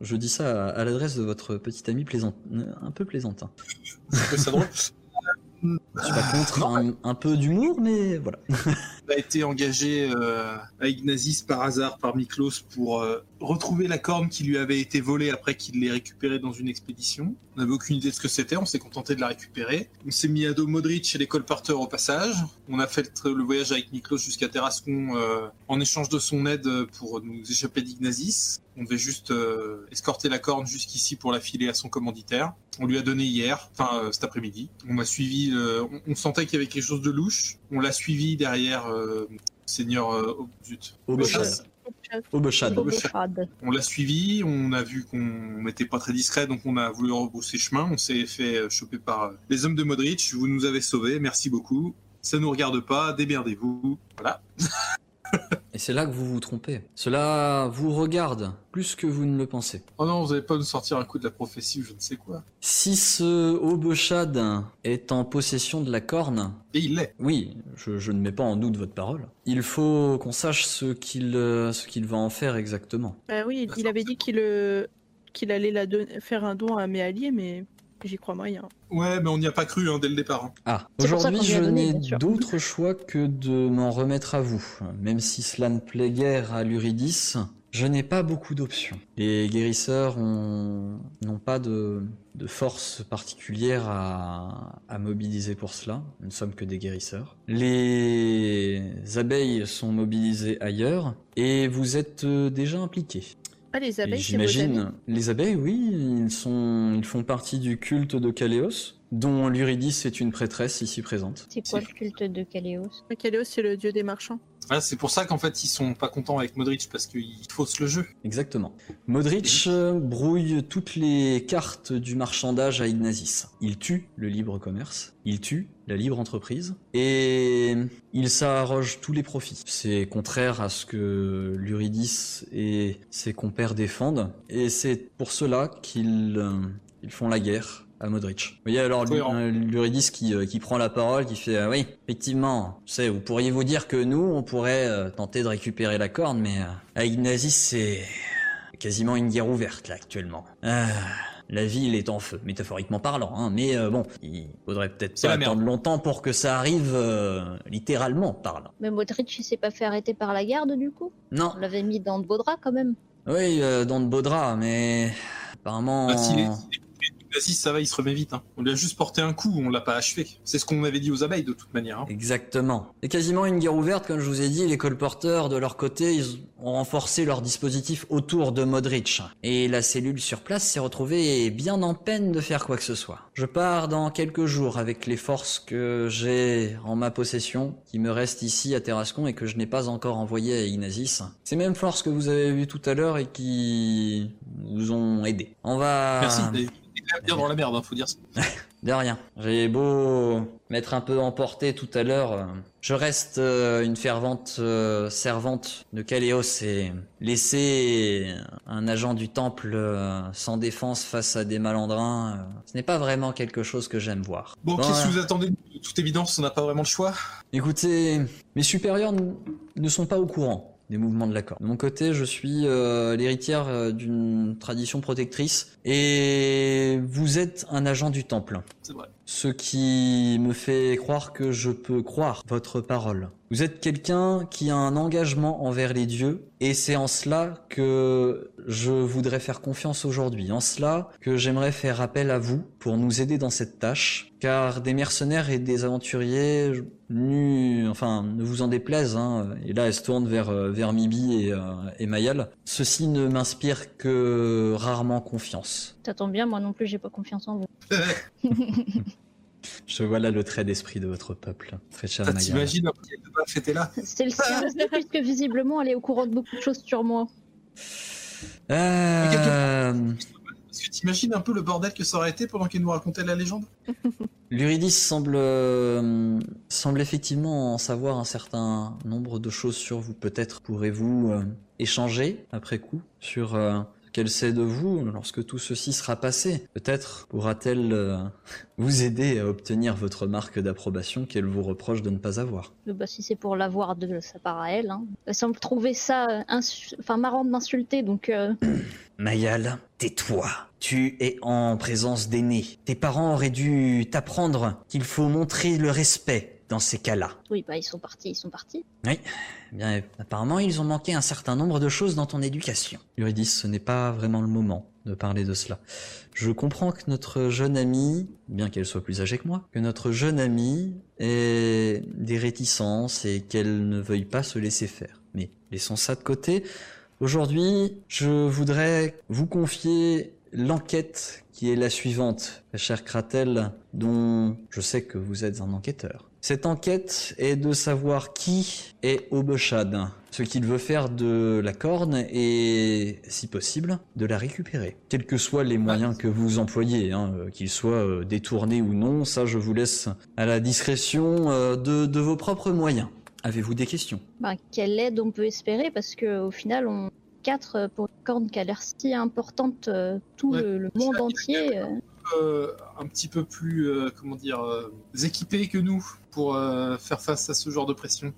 Je dis ça à, à l'adresse de votre petit ami plaisant, un peu plaisantin. C'est drôle. Je suis pas contre un, un peu d'humour, mais voilà. A été engagé euh, à Ignazis par hasard par Miklos pour euh, retrouver la corne qui lui avait été volée après qu'il l'ait récupérée dans une expédition. On n'avait aucune idée de ce que c'était, on s'est contenté de la récupérer. On s'est mis à dos Modric et les colporteurs au passage. On a fait le, voyage avec Miklos jusqu'à Terrascon euh, en échange de son aide pour nous échapper d'Ignazis. On devait juste euh, escorter la corne jusqu'ici pour la filer à son commanditaire. On lui a donné hier, enfin cet après-midi. On a suivi, on sentait qu'il y avait quelque chose de louche. On l'a suivi derrière euh, Seigneur euh, oh, zut. Obeshad. Obeshad. Bobochad. On l'a suivi, on a vu qu'on n'était pas très discret, donc on a voulu rebrousser chemin. On s'est fait euh, choper par euh, les hommes de Modric. Vous nous avez sauvés, merci beaucoup. Ça nous regarde pas, démerdez-vous. Voilà. Et c'est là que vous vous trompez. Cela vous regarde plus que vous ne le pensez. Oh non, vous allez pas nous sortir un coup de la prophétie ou je ne sais quoi. Si ce Obeshad est en possession de la corne, Et il l'est. oui, je, je ne mets pas en doute votre parole, il faut qu'on sache ce qu'il ce qu'il va en faire exactement. Bah oui, il avait dit qu'il euh, qu'il allait la don- faire un don à mes alliés, mais j'y crois moyen. Ouais, mais on n'y a pas cru hein, dès le départ. hein. Ah, aujourd'hui je n'ai d'autre choix que de m'en remettre à vous. Même si cela ne plaît guère à l'Uridis, je n'ai pas beaucoup d'options. Les guérisseurs ont- n'ont pas de, de force particulière à, à mobiliser pour cela. Nous ne sommes que des guérisseurs. Les abeilles sont mobilisées ailleurs et vous êtes euh, déjà impliqués. Ah, les abeilles, J'imagine. Les abeilles, oui, ils sont, ils font partie du culte de Caléos, dont l'Uridis est une prêtresse ici présente. C'est quoi le culte de Kaléos Kaléos, c'est le dieu des marchands. Ah, c'est pour ça qu'en fait ils sont pas contents avec Modric parce qu'il fausse le jeu. Exactement. Modric euh, brouille toutes les cartes du marchandage à Ignazis. Il tue le libre commerce, il tue la libre entreprise, et il s'arroge tous les profits. C'est contraire à ce que l'Uridis et ses compères défendent, et c'est pour cela qu'ils euh, ils font la guerre à Modric. Vous voyez alors euh, l'Uridis qui, euh, qui prend la parole, qui fait euh, oui, effectivement, tu sais, vous pourriez vous dire que nous, on pourrait euh, tenter de récupérer la corne, mais euh, à Ignazis, c'est quasiment une guerre ouverte là actuellement. Ah, la ville est en feu, métaphoriquement parlant, hein, mais euh, bon, il faudrait peut-être pas attendre longtemps pour que ça arrive euh, littéralement parlant. Mais Modric, il s'est pas fait arrêter par la garde du coup? Non, On l'avait mis dans de beaux draps quand même. oui, euh, dans de beaux draps, mais apparemment... Ah, s'il est- Ignazis, ça va, il se remet vite. hein. On lui a juste porté un coup, on l'a pas achevé. C'est ce qu'on avait dit aux abeilles de toute manière. hein. Exactement. C'est quasiment une guerre ouverte, comme je vous ai dit. Les colporteurs, de leur côté, ils ont renforcé leur dispositif autour de Modric. Et la cellule sur place s'est retrouvée bien en peine de faire quoi que ce soit. Je pars dans quelques jours avec les forces que j'ai en ma possession, qui me restent ici à Terrascon et que je n'ai pas encore envoyées à Ignazis. Ces mêmes forces que vous avez vues tout à l'heure et qui vous ont aidé. On va... Merci. Bien dans la merde, hein, faut dire ça. De rien. J'ai beau m'être un peu emporté tout à l'heure, euh, je reste euh, une fervente euh, servante de Kaléos et laisser un agent du temple sans défense face à des malandrins, ce n'est pas vraiment quelque chose que j'aime voir. Bon, Bon, qu'est-ce que ouais. vous attendez De toute évidence, on n'a pas vraiment le choix. Écoutez, mes supérieurs ne sont pas au courant des mouvements de la corde. De mon côté, je suis euh, l'héritière euh, d'une tradition protectrice et vous êtes un agent du temple. C'est vrai. Ce qui me fait croire que je peux croire votre parole. Vous êtes quelqu'un qui a un engagement envers les dieux et c'est en cela que je voudrais faire confiance aujourd'hui. En cela que j'aimerais faire appel à vous pour nous aider dans cette tâche. Car des mercenaires et des aventuriers nus, enfin, ne vous en déplaise, hein, et là elle se tourne vers, euh, vers Mibi et, euh, et Mayal, ceci ne m'inspire que rarement confiance. Ça tombe bien, moi non plus, j'ai pas confiance en vous. Je vois là le trait d'esprit de votre peuple, très cher Ça Mayal. t'imagines après le baf était là C'est le sien, puisque visiblement elle est au courant de beaucoup de choses sur moi. Euh, Parce que t'imagines un peu le bordel que ça aurait été pendant qu'il nous racontait la légende L'Uridis semble, euh, semble effectivement en savoir un certain nombre de choses sur vous. Peut-être pourrez-vous euh, échanger après coup sur euh, qu'elle sait de vous lorsque tout ceci sera passé? Peut-être pourra-t-elle euh, vous aider à obtenir votre marque d'approbation qu'elle vous reproche de ne pas avoir. Euh, Bah, si c'est pour l'avoir de sa part à elle. Hein. Elle semble trouver ça euh, enfin, marrant de m'insulter, donc euh, Mayal, tais-toi. Tu es en présence d'aînés. Tes parents auraient dû t'apprendre qu'il faut montrer le respect dans ces cas-là. oui, bah ils sont partis, ils sont partis. Oui, Eh bien apparemment ils ont manqué un certain nombre de choses dans ton éducation. Eurydice, ce n'est pas vraiment le moment de parler de cela. Je comprends que notre jeune amie, bien qu'elle soit plus âgée que moi, que notre jeune amie ait des réticences et qu'elle ne veuille pas se laisser faire. Mais laissons ça de côté. Aujourd'hui, je voudrais vous confier l'enquête qui est la suivante, ma chère Kratel, dont je sais que vous êtes un enquêteur. Cette enquête est de savoir qui est Obeshad, ce qu'il veut faire de la corne et, si possible, de la récupérer. Quels que soient les moyens que vous employez, hein, euh, qu'ils soient euh, détournés ou non, ça je vous laisse à la discrétion euh, de, de vos propres moyens. Avez-vous des questions? Bah, quelle aide on peut espérer? Parce que au final, on quatre euh, pour une corne qui a l'air si importante, euh, tout Ouais. le, le monde entier. Euh, un petit peu plus, euh, comment dire, euh, équipés que nous pour euh, faire face à ce genre de pression.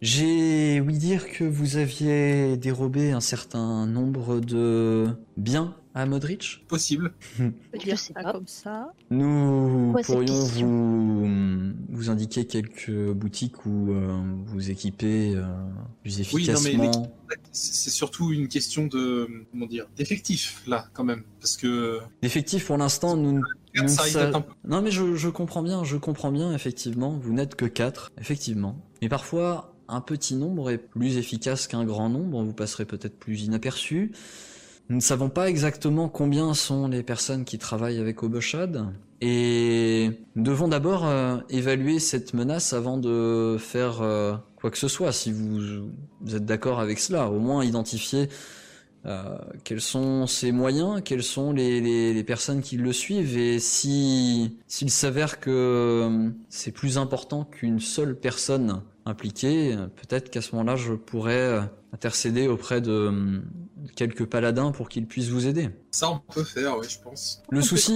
J'ai ouï dire que vous aviez dérobé un certain nombre de biens à Modric. Possible. Je Dire sais ça pas. comme ça. Nous Quoi, pourrions vous, vous indiquer quelques boutiques où euh, vous équipez euh, plus Oui, non, mais efficacement. C'est c'est surtout une question de, comment dire, d'effectif, là, quand même. Parce que pour l'instant, nous, ça. Non, mais je, je comprends bien, je comprends bien, effectivement. Vous n'êtes que quatre, effectivement. Mais parfois, un petit nombre est plus efficace qu'un grand nombre. Vous passerez peut-être plus inaperçu. Nous ne savons pas exactement combien sont les personnes qui travaillent avec Oboshad. Et nous devons d'abord euh, évaluer cette menace avant de faire euh, quoi que ce soit, si vous, êtes d'accord avec cela. Au moins identifier euh, quels sont ses moyens, quelles sont les, les, personnes qui le suivent et si s'il s'avère que c'est plus important qu'une seule personne impliquée, peut-être qu'à ce moment-là je pourrais intercéder auprès de quelques paladins pour qu'ils puissent vous aider. Ça, on peut faire, oui, je pense. Le On souci,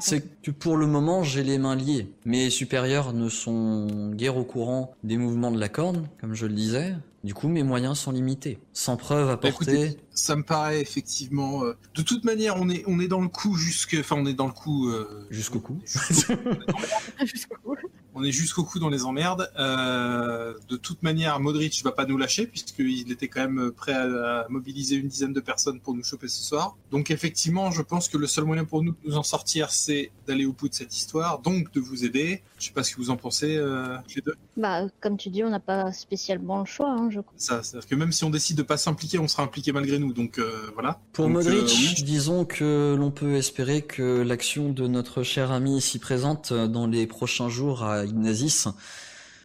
c'est que pour le moment, j'ai les mains liées. Mes supérieurs ne sont guère au courant des mouvements de la corne, comme je le disais. Du coup, mes moyens sont limités. Sans preuve Bah, apportée. écoutez, ça me paraît effectivement. euh, De toute manière, on est, on est dans le coup jusque. Enfin, on est dans le coup. euh, Jusqu'au cou. bout. on est jusqu'au coup dans les emmerdes. Euh, de toute manière, Modric va pas nous lâcher puisqu'il était quand même prêt à, à mobiliser une dizaine de personnes pour nous choper ce soir. Donc effectivement, je pense que le seul moyen pour nous de nous en sortir, c'est d'aller au bout de cette histoire, donc de vous aider. Je sais pas ce que vous en pensez, euh, les deux. Bah, comme tu dis, on n'a pas spécialement le choix, hein, je crois. Ça, c'est-à-dire que même si on décide de pas s'impliquer, on sera impliqué malgré nous. Donc euh, voilà. Pour Donc, Modric, euh, oui. disons que l'on peut espérer que l'action de notre cher ami ici présente euh, dans les prochains jours à Ignazis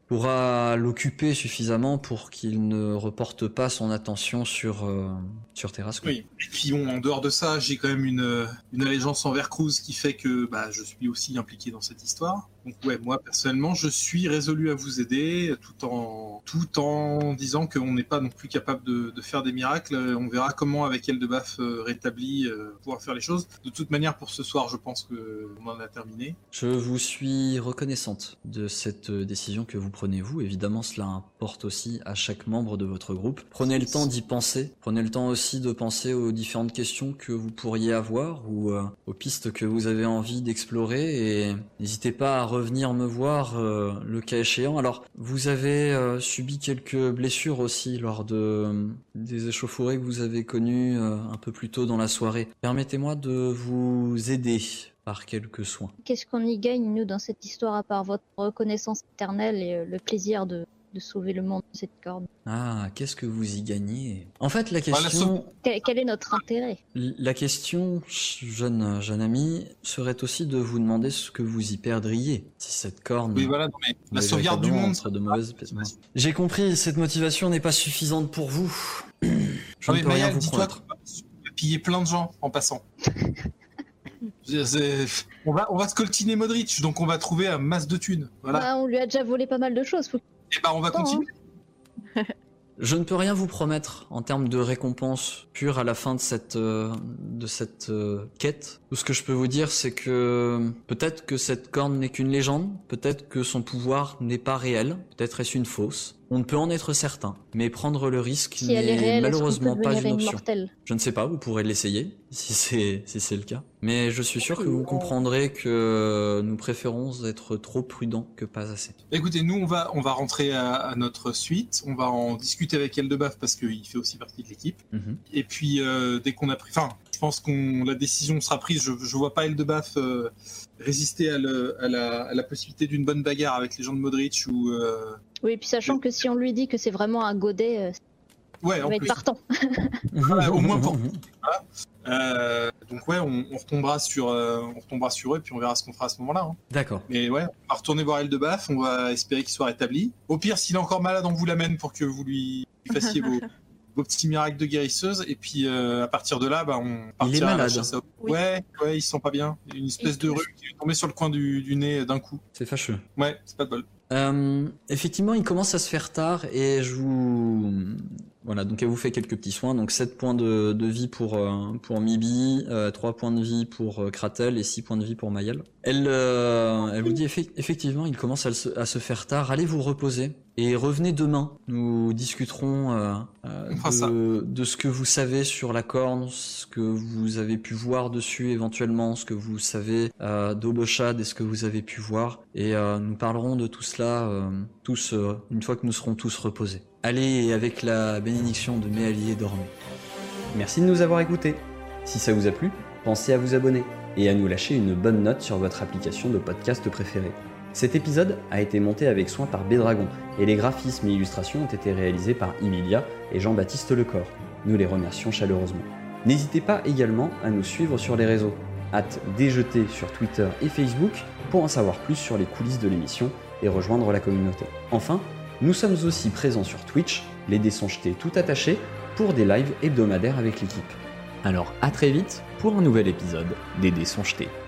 pourra l'occuper suffisamment pour qu'il ne reporte pas son attention sur, euh, sur Terrasco. Oui. Et puis bon, en dehors de ça, j'ai quand même une, une allégeance envers Cruz qui fait que bah, je suis aussi impliqué dans cette histoire. Donc ouais, moi personnellement, je suis résolu à vous aider, tout en tout en disant qu'on n'est pas non plus capable de, de, faire des miracles. On verra comment avec Eldebaf euh, rétabli euh, pouvoir faire les choses. De toute manière, pour ce soir, je pense que on en a terminé. Je vous suis reconnaissante de cette décision que vous prenez vous. Évidemment, cela importe aussi à chaque membre de votre groupe. Prenez le temps d'y penser. Prenez le temps aussi de penser aux différentes questions que vous pourriez avoir ou euh, aux pistes que vous avez envie d'explorer et n'hésitez pas à revenir me voir euh, le cas échéant. Alors, vous avez euh, subi quelques blessures aussi lors de euh, des échauffourées que vous avez connues un peu plus tôt dans la soirée. Permettez-moi de vous aider par quelques soins. Qu'est-ce qu'on y gagne, nous, dans cette histoire, à part votre reconnaissance éternelle et le plaisir de de sauver le monde de cette corde. Ah, qu'est-ce que vous y gagnez? En fait, la question... Quel, est notre intérêt? La question, jeune, jeune ami, serait aussi de vous demander ce que vous y perdriez si cette corne... Oui, voilà, mais la sauvegarde du monde... De mauvaises... J'ai compris, cette motivation n'est pas suffisante pour vous. Je ne peux rien vous promettre. piller plein de gens en passant. on va, on va scoltiner Modric, donc on va trouver un masse de thunes. Voilà. Bah, on lui a déjà volé pas mal de choses. Faut... Eh ben, on va continuer. Je ne peux rien vous promettre en termes de récompense pure à la fin de cette euh, de cette euh, quête. Tout ce que je peux vous dire, c'est que peut-être que cette corne n'est qu'une légende, peut-être que son pouvoir n'est pas réel, peut-être est-ce une fausse. On ne peut en être certain, mais prendre le risque n'est malheureusement pas une option. Je ne sais pas, vous pourrez l'essayer si c'est si le cas. Mais je suis sûr que vous comprendrez que nous préférons être trop prudents que pas assez. Écoutez, nous on va on va rentrer à, notre suite, on va en discuter avec Eldebaf parce qu'il fait aussi partie de l'équipe. Mhm. Et puis euh, dès qu'on a pris, enfin, je pense qu'on la décision sera prise. Je je vois pas Eldebaf euh, résister à, le, à, la, à la possibilité d'une bonne bagarre avec les gens de Modric ou euh, oui, puis sachant que si on lui dit que c'est vraiment un godet, euh, ouais, il va être partant. au moins pour. Euh, donc ouais, on, retombera sur, euh, on retombera sur eux, puis on verra ce qu'on fera à ce moment-là. Hein. D'accord. Mais ouais, on va retourner voir elle de Baf, on va espérer qu'il soit rétabli. Au pire, s'il est encore malade, on vous l'amène pour que vous lui fassiez vos, vos petits miracles de guérisseuse. Et puis à partir de là, bah, on partira. Il est malade. Ouais, ouais, il se sent pas bien. Une espèce de rue qui est tombée sur le coin du, du nez d'un coup. C'est fâcheux. Ouais, c'est pas de bol. Euh, effectivement, il commence à se faire tard et je vous voilà, donc elle vous fait quelques petits soins. Donc 7 points de, de vie pour, euh, pour Mibi, euh, 3 points de vie pour euh, Kratel et 6 points de vie pour Mayel. Elle, euh, elle vous dit effectivement, il commence à se, à se, faire tard. Allez vous reposer et revenez demain. Nous discuterons de, de, ce que vous savez sur la corne, ce que vous avez pu voir dessus éventuellement, ce que vous savez euh, d'Obochad et ce que vous avez pu voir. Et nous parlerons de tout cela tous une fois que nous serons tous reposés. Allez avec la bénédiction de mes alliés dormez. Merci de nous avoir écoutés. Si ça vous a plu, pensez à vous abonner et à nous lâcher une bonne note sur votre application de podcast préférée. Cet épisode a été monté avec soin par Bédragon et les graphismes et illustrations ont été réalisés par Emilia et Jean-Baptiste Lecor. Nous les remercions chaleureusement. N'hésitez pas également à nous suivre sur les réseaux. Hâte déjeter sur Twitter et Facebook pour en savoir plus sur les coulisses de l'émission et rejoindre la communauté. Enfin, nous sommes aussi présents sur Twitch, les dés tout attachés, pour des lives hebdomadaires avec l'équipe. Alors à très vite pour un nouvel épisode des dés.